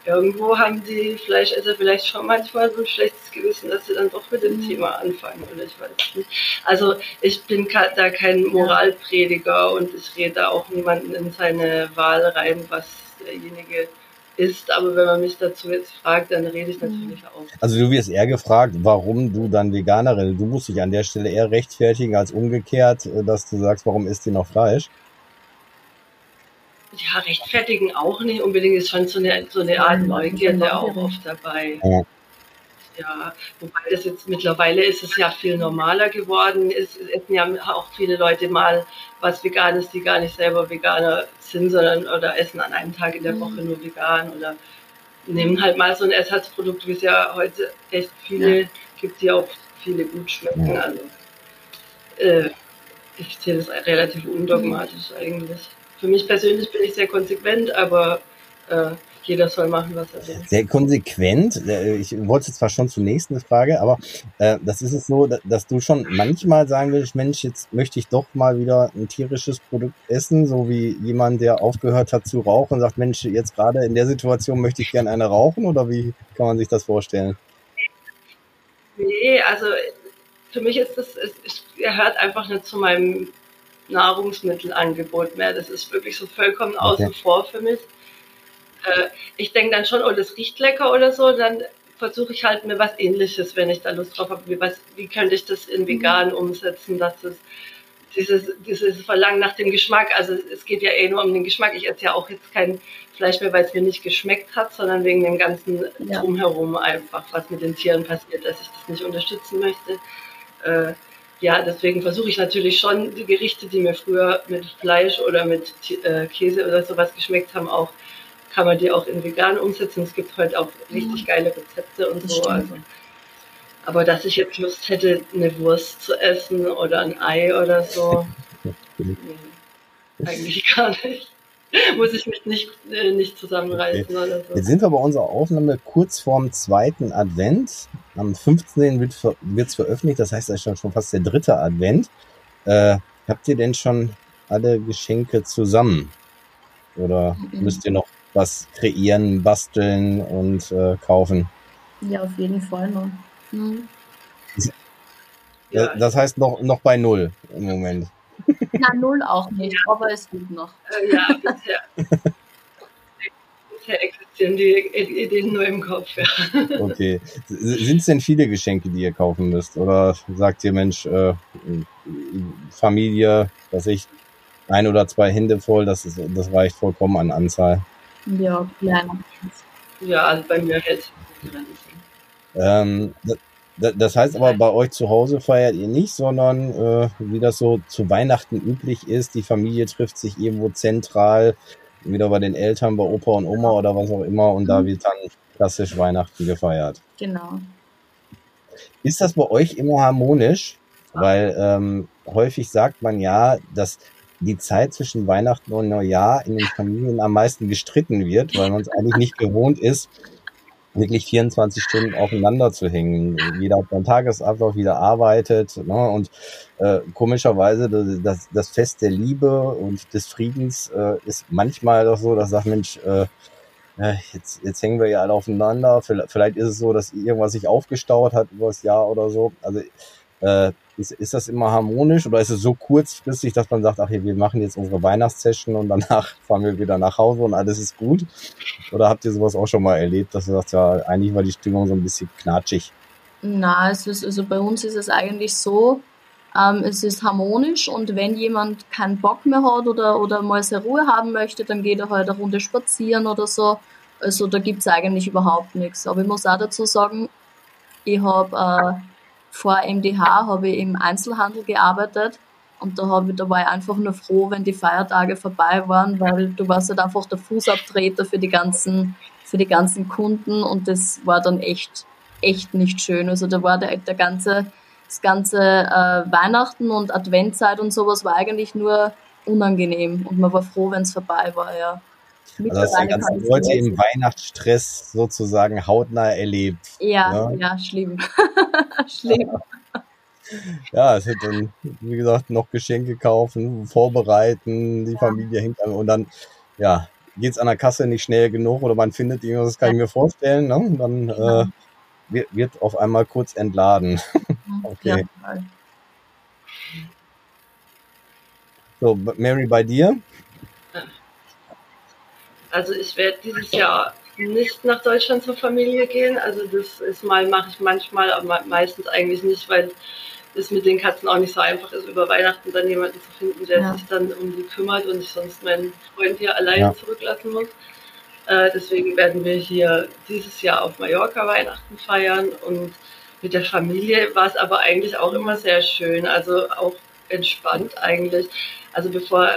irgendwo haben die Fleischesser vielleicht schon manchmal so ein schlechtes Gewissen, dass sie dann doch mit dem mhm. Thema anfangen oder ich weiß nicht. Also ich bin da kein Moralprediger und ich rede auch niemanden in seine Wahl rein, was derjenige ist, aber wenn man mich dazu jetzt fragt, dann rede ich mhm. natürlich auch. Also du wirst eher gefragt, warum du dann Veganerin, du musst dich an der Stelle eher rechtfertigen als umgekehrt, äh, dass du sagst, warum isst ihr noch Fleisch? Ja, rechtfertigen auch nicht unbedingt, ist schon so eine, so eine Art Neugierde auch oft dabei. Ja. Ja, wobei das jetzt mittlerweile ist es ja viel normaler geworden. Es essen ja auch viele Leute mal was Veganes, die gar nicht selber Veganer sind, sondern oder essen an einem Tag in der Woche mhm. nur vegan oder nehmen halt mal so ein Ersatzprodukt, wie es ja heute echt viele ja. gibt, die auch viele gut schmecken. Also äh, ich sehe das relativ undogmatisch eigentlich. Für mich persönlich bin ich sehr konsequent, aber äh, jeder soll machen, was er will. Sehr konsequent. Ich wollte jetzt zwar schon zur nächsten Frage, aber äh, das ist es so, dass du schon manchmal sagen willst, Mensch, jetzt möchte ich doch mal wieder ein tierisches Produkt essen, so wie jemand, der aufgehört hat zu rauchen, sagt, Mensch, jetzt gerade in der Situation möchte ich gerne eine rauchen oder wie kann man sich das vorstellen? Nee, also für mich ist das, es gehört einfach nicht zu meinem Nahrungsmittelangebot mehr. Das ist wirklich so vollkommen okay. außen vor für mich äh, ich denke dann schon, oh, das riecht lecker oder so, dann versuche ich halt mir was ähnliches, wenn ich da Lust drauf habe. Wie, was, wie könnte ich das in vegan mhm. umsetzen, dass es dieses, dieses Verlangen nach dem Geschmack, also es geht ja eh nur um den Geschmack. Ich esse ja auch jetzt kein Fleisch mehr, weil es mir nicht geschmeckt hat, sondern wegen dem ganzen ja. Drumherum einfach, was mit den Tieren passiert, dass ich das nicht unterstützen möchte. Äh, ja, deswegen versuche ich natürlich schon die Gerichte, die mir früher mit Fleisch oder mit äh, Käse oder sowas geschmeckt haben, auch kann man die auch in vegan umsetzen. Es gibt heute auch richtig geile Rezepte und so. Also, aber dass ich jetzt Lust hätte, eine Wurst zu essen oder ein Ei oder so, nee, eigentlich gar nicht. Muss ich mich nicht, äh, nicht zusammenreißen okay. oder so. Jetzt sind wir bei unserer Aufnahme kurz vorm zweiten Advent. Am 15. wird es veröffentlicht, das heißt, das ist schon fast der dritte Advent. Äh, habt ihr denn schon alle Geschenke zusammen? Oder mhm. müsst ihr noch was kreieren, basteln und äh, kaufen. Ja, auf jeden Fall noch. Mhm. Das heißt noch, noch bei Null im Moment. Na, Null auch nicht, aber es gibt noch. Äh, ja, bisher, bisher existieren die Ideen nur im Kopf. Ja. Okay. Sind es denn viele Geschenke, die ihr kaufen müsst? Oder sagt ihr, Mensch, äh, Familie, dass ich ein oder zwei Hände voll, das, ist, das reicht vollkommen an Anzahl? Ja, kleiner. Ja, also bei mir hält ähm, das heißt aber, bei euch zu Hause feiert ihr nicht, sondern äh, wie das so zu Weihnachten üblich ist, die Familie trifft sich irgendwo zentral, wieder bei den Eltern, bei Opa und Oma oder was auch immer, und da mhm. wird dann klassisch Weihnachten gefeiert. Genau. Ist das bei euch immer harmonisch? Weil ähm, häufig sagt man ja, dass die Zeit zwischen Weihnachten und Neujahr in den Familien am meisten gestritten wird, weil man es eigentlich nicht gewohnt ist, wirklich 24 Stunden aufeinander zu hängen. Jeder hat seinen Tagesablauf, wieder arbeitet. Ne? Und äh, komischerweise das, das Fest der Liebe und des Friedens äh, ist manchmal doch so, dass sagt, Mensch, äh, jetzt, jetzt hängen wir ja alle aufeinander. Vielleicht ist es so, dass irgendwas sich aufgestaut hat über das Jahr oder so. Also äh, ist, ist das immer harmonisch oder ist es so kurzfristig, dass man sagt, ach wir machen jetzt unsere Weihnachtssession und danach fahren wir wieder nach Hause und alles ist gut? Oder habt ihr sowas auch schon mal erlebt, dass du sagst, ja, eigentlich war die Stimmung so ein bisschen knatschig? Na, es ist, also bei uns ist es eigentlich so, ähm, es ist harmonisch und wenn jemand keinen Bock mehr hat oder, oder mal seine Ruhe haben möchte, dann geht er halt eine Runde spazieren oder so. Also da gibt's eigentlich überhaupt nichts. Aber ich muss auch dazu sagen, ich habe äh, vor MDH habe ich im Einzelhandel gearbeitet und da, hab ich, da war ich einfach nur froh, wenn die Feiertage vorbei waren, weil du warst halt einfach der Fußabtreter für die ganzen, für die ganzen Kunden und das war dann echt, echt nicht schön. Also da war der, der ganze, das ganze äh, Weihnachten und Adventzeit und sowas war eigentlich nur unangenehm und man war froh, wenn es vorbei war, ja. Also hast du die ganzen Leute im Weihnachtsstress sozusagen hautnah erlebt. Ja, ja, ja schlimm. schlimm. Ja, es wird dann, wie gesagt, noch Geschenke kaufen, vorbereiten, die Familie hängt an und dann, ja, geht es an der Kasse nicht schnell genug oder man findet irgendwas, das kann ich mir vorstellen, ne? Und dann äh, wird, wird auf einmal kurz entladen. okay. Ja. So, Mary, bei dir? Also ich werde dieses Jahr nicht nach Deutschland zur Familie gehen. Also das ist mal, mache ich manchmal, aber meistens eigentlich nicht, weil es mit den Katzen auch nicht so einfach ist, über Weihnachten dann jemanden zu finden, der ja. sich dann um die kümmert und ich sonst meinen Freund hier alleine ja. zurücklassen muss. Äh, deswegen werden wir hier dieses Jahr auf Mallorca Weihnachten feiern und mit der Familie war es aber eigentlich auch immer sehr schön, also auch entspannt eigentlich. Also bevor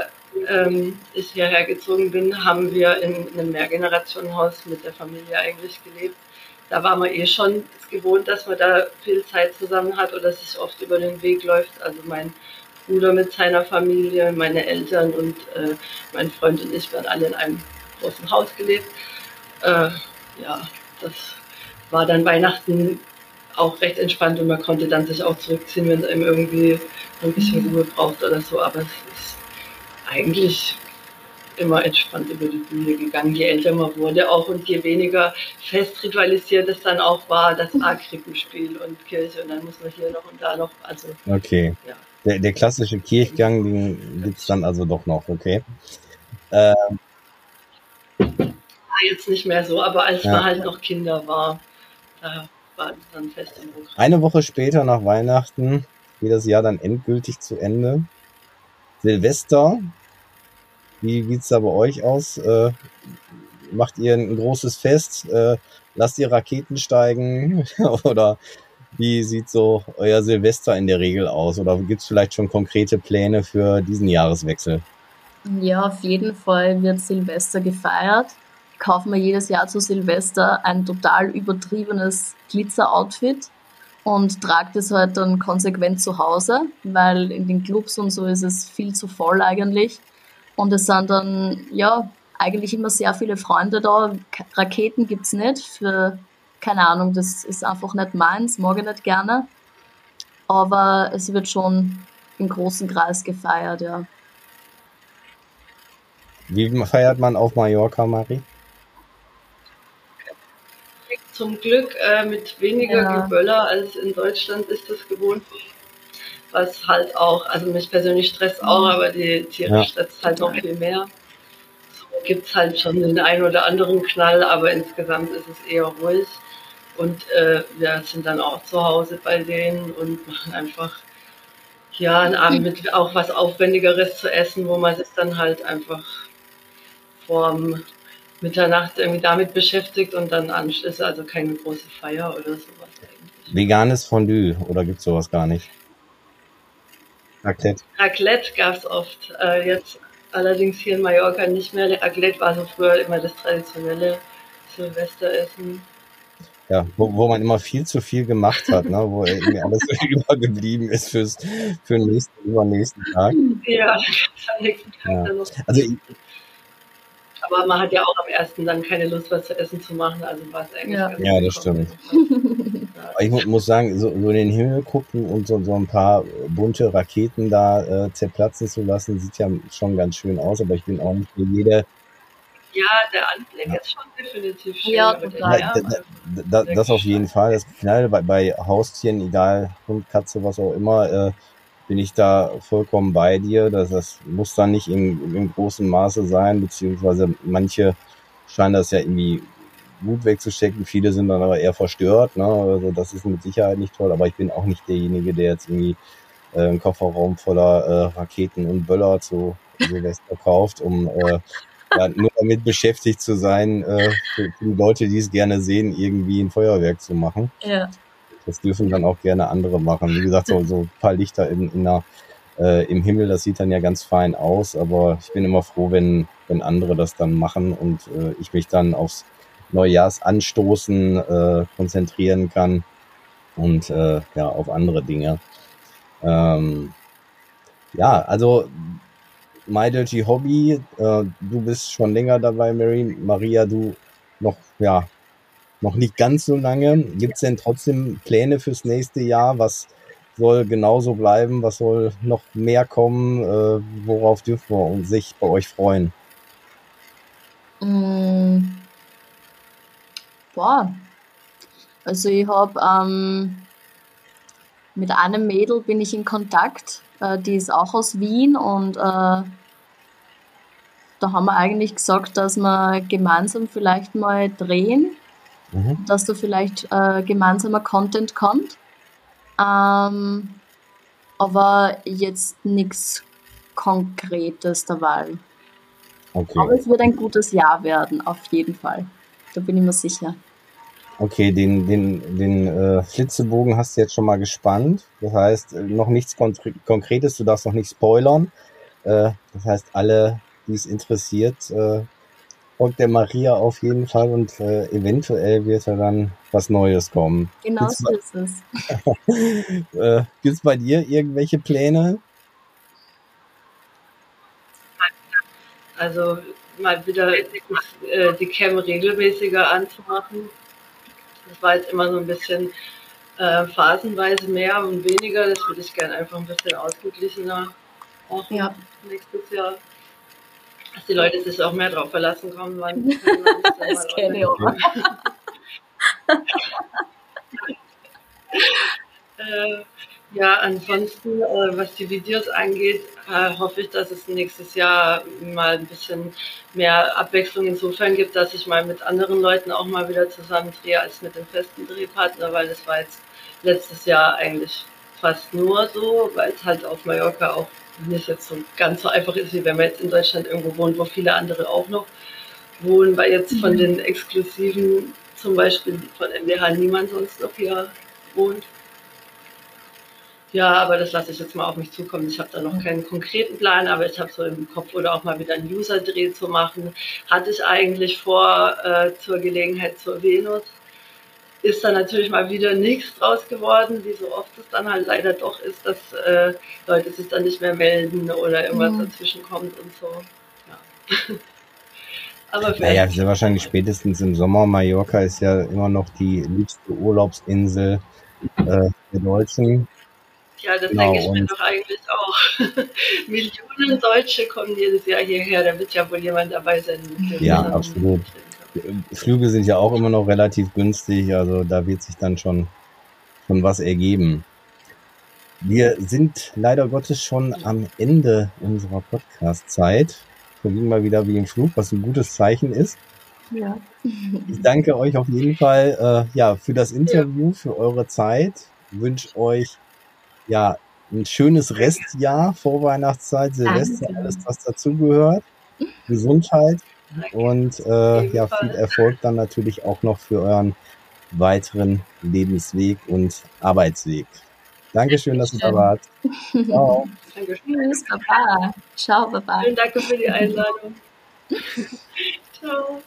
ähm, ich hierher gezogen bin, haben wir in einem Mehrgenerationenhaus mit der Familie eigentlich gelebt. Da war man eh schon gewohnt, dass man da viel Zeit zusammen hat oder sich oft über den Weg läuft. Also mein Bruder mit seiner Familie, meine Eltern und äh, mein Freund und ich waren alle in einem großen Haus gelebt. Äh, ja, das war dann Weihnachten auch recht entspannt und man konnte dann sich auch zurückziehen, wenn es einem irgendwie ein bisschen Ruhe braucht oder so. Aber es ist eigentlich immer entspannt über die Bühne gegangen, je älter man wurde auch und je weniger fest ritualisiert es dann auch war, das A-Krippenspiel und Kirche und dann muss man hier noch und da noch, also. Okay. Ja. Der, der klassische Kirchgang, den gibt's dann also doch noch, okay. Ähm. Jetzt nicht mehr so, aber als ja. man halt noch Kinder war, da war es dann fest im Programm. Eine Woche später nach Weihnachten geht das Jahr dann endgültig zu Ende. Silvester, wie sieht's da bei euch aus? Äh, macht ihr ein großes Fest? Äh, lasst ihr Raketen steigen? Oder wie sieht so euer Silvester in der Regel aus? Oder gibt's vielleicht schon konkrete Pläne für diesen Jahreswechsel? Ja, auf jeden Fall wird Silvester gefeiert. Kaufen wir jedes Jahr zu Silvester ein total übertriebenes Glitzer-Outfit und trage das halt dann konsequent zu Hause, weil in den Clubs und so ist es viel zu voll eigentlich. Und es sind dann, ja, eigentlich immer sehr viele Freunde da. Raketen gibt's nicht für, keine Ahnung, das ist einfach nicht meins, mag ich nicht gerne. Aber es wird schon im großen Kreis gefeiert, ja. Wie feiert man auf Mallorca, Marie? Zum Glück äh, mit weniger ja. Geböller als in Deutschland ist das gewohnt. Was halt auch, also mich persönlich stresst auch, mhm. aber die Tiere ja. stresst halt noch viel mehr. So gibt es halt schon den einen oder anderen Knall, aber insgesamt ist es eher ruhig. Und äh, wir sind dann auch zu Hause bei denen und machen einfach ja einen Abend mit auch was Aufwendigeres zu essen, wo man sich dann halt einfach vorm Mitternacht irgendwie damit beschäftigt und dann anschließend, also keine große Feier oder sowas eigentlich. Veganes Fondue oder gibt es sowas gar nicht? Raclette. Raclette gab es oft. Äh, jetzt allerdings hier in Mallorca nicht mehr. Raclette war so früher immer das traditionelle Silvesteressen. ja, wo, wo man immer viel zu viel gemacht hat, ne? wo irgendwie alles übergeblieben ist fürs, für den nächsten, übernächsten Tag. Ja, am nächsten Tag Ja. dann noch. Also ich, Aber man hat ja auch am ersten dann keine Lust, was zu essen zu machen, also war es eigentlich Ja. Ja, das willkommen. ich mu muss sagen, so, so in den Himmel gucken und so, so ein paar bunte Raketen da äh, zerplatzen zu lassen, sieht ja schon ganz schön aus, aber ich bin auch nicht für jede Ja, der Anblick ist schon definitiv schön. Ja, total. Ja, da, da, das auf jeden Fall. Das Knall bei, bei Haustieren, egal Hund, Katze, was auch immer, äh, bin ich da vollkommen bei dir. Das, das muss dann nicht im, im großen Maße sein, beziehungsweise manche scheinen das ja irgendwie gut wegzustecken. Viele sind dann aber eher verstört. Ne? Also das ist mit Sicherheit nicht toll, aber ich bin auch nicht derjenige, der jetzt irgendwie äh, einen Kofferraum voller äh, Raketen und Böller zu Silvester kauft, um äh, ja, nur damit beschäftigt zu sein, äh, für, für die Leute, die es gerne sehen, irgendwie ein Feuerwerk zu machen. Ja. Das dürfen dann auch gerne andere machen. Wie gesagt, so, so ein paar Lichter in, in der, äh, im Himmel, das sieht dann ja ganz fein aus, aber ich bin immer froh, wenn, wenn andere das dann machen und äh, ich mich dann aufs Neujahrsanstoßen äh, konzentrieren kann und äh, ja, auf andere Dinge. Ähm, ja, also My Dirty Hobby, äh, du bist schon länger dabei, Mary. Maria, du noch, ja, noch nicht ganz so lange. Gibt es denn trotzdem Pläne fürs nächste Jahr? Was soll genauso bleiben? Was soll noch mehr kommen? Äh, worauf dürfen wir uns sich bei euch freuen? Mm. Boah. Also ich habe ähm, mit einem Mädel bin ich in Kontakt, äh, die ist auch aus Wien und äh, da haben wir eigentlich gesagt, dass wir gemeinsam vielleicht mal drehen, Mhm. dass da vielleicht äh, gemeinsamer Content kommt. Ähm, aber jetzt nichts Konkretes dabei. Okay. Aber es wird ein gutes Jahr werden, auf jeden Fall. Da bin ich mir sicher. Okay, den, den, den äh, Flitzebogen hast du jetzt schon mal gespannt. Das heißt, noch nichts Konkre Konkretes, du darfst noch nicht spoilern. Äh, das heißt, alle, die es interessiert, äh, folgt der Maria auf jeden Fall und äh, eventuell wird da dann was Neues kommen. Genau so ist es. Äh, gibt's bei dir irgendwelche Pläne? Also mal wieder äh, die Cam regelmäßiger anzumachen. Das war jetzt immer so ein bisschen äh, phasenweise mehr und weniger. Das würde ich gerne einfach ein bisschen ausgeglichener machen Ja. nächstes Jahr. Dass die Leute sich auch mehr drauf verlassen uns dann Das kenne ich auch. Äh, ja, ansonsten, äh, was die Videos angeht, äh, hoffe ich, dass es nächstes Jahr mal ein bisschen mehr Abwechslung insofern gibt, dass ich mal mit anderen Leuten auch mal wieder zusammen drehe als mit dem festen Drehpartner, weil das war jetzt letztes Jahr eigentlich fast nur so, weil es halt auf Mallorca auch nicht jetzt so ganz so einfach ist, wie wenn man jetzt in Deutschland irgendwo wohnt, wo viele andere auch noch wohnen, weil jetzt von Mhm. den Exklusiven zum Beispiel von MDH niemand sonst noch hier wohnt. Ja, aber das lasse ich jetzt mal auf mich zukommen. Ich habe da noch keinen konkreten Plan, aber ich habe so im Kopf oder auch mal wieder einen User-Dreh zu machen. Hatte ich eigentlich vor äh, zur Gelegenheit zur Venus. Ist dann natürlich mal wieder nichts draus geworden, wie so oft es dann halt leider doch ist, dass äh, Leute sich dann nicht mehr melden oder irgendwas Mhm. dazwischen kommt und so. Ja. aber Naja, sehr wahrscheinlich spätestens im Sommer. Mallorca ist ja immer noch die liebste Urlaubsinsel äh, der Deutschen. ja, das genau, denke ich mir doch eigentlich auch. Millionen Deutsche kommen jedes Jahr hierher, da wird ja wohl jemand dabei sein. Ja, absolut. Flüge sind ja auch immer noch relativ günstig, also da wird sich dann schon, schon was ergeben. Wir sind leider Gottes schon am Ende unserer Podcast-Zeit. Verging mal wieder wie im Flug, was ein gutes Zeichen ist. Ja. Ich danke euch auf jeden Fall äh, ja, für das Interview, für eure Zeit. Wünsche euch ja ein schönes Restjahr, Vorweihnachtszeit, Silvester, alles was dazugehört. Gesundheit und äh, ja, viel. Erfolg dann natürlich auch noch für euren weiteren Lebensweg und Arbeitsweg. Dankeschön, dass ihr da wart. Ciao. Dankeschön. Tschüss, Baba. Ciao, Baba. Vielen Dank für die Einladung. Ciao.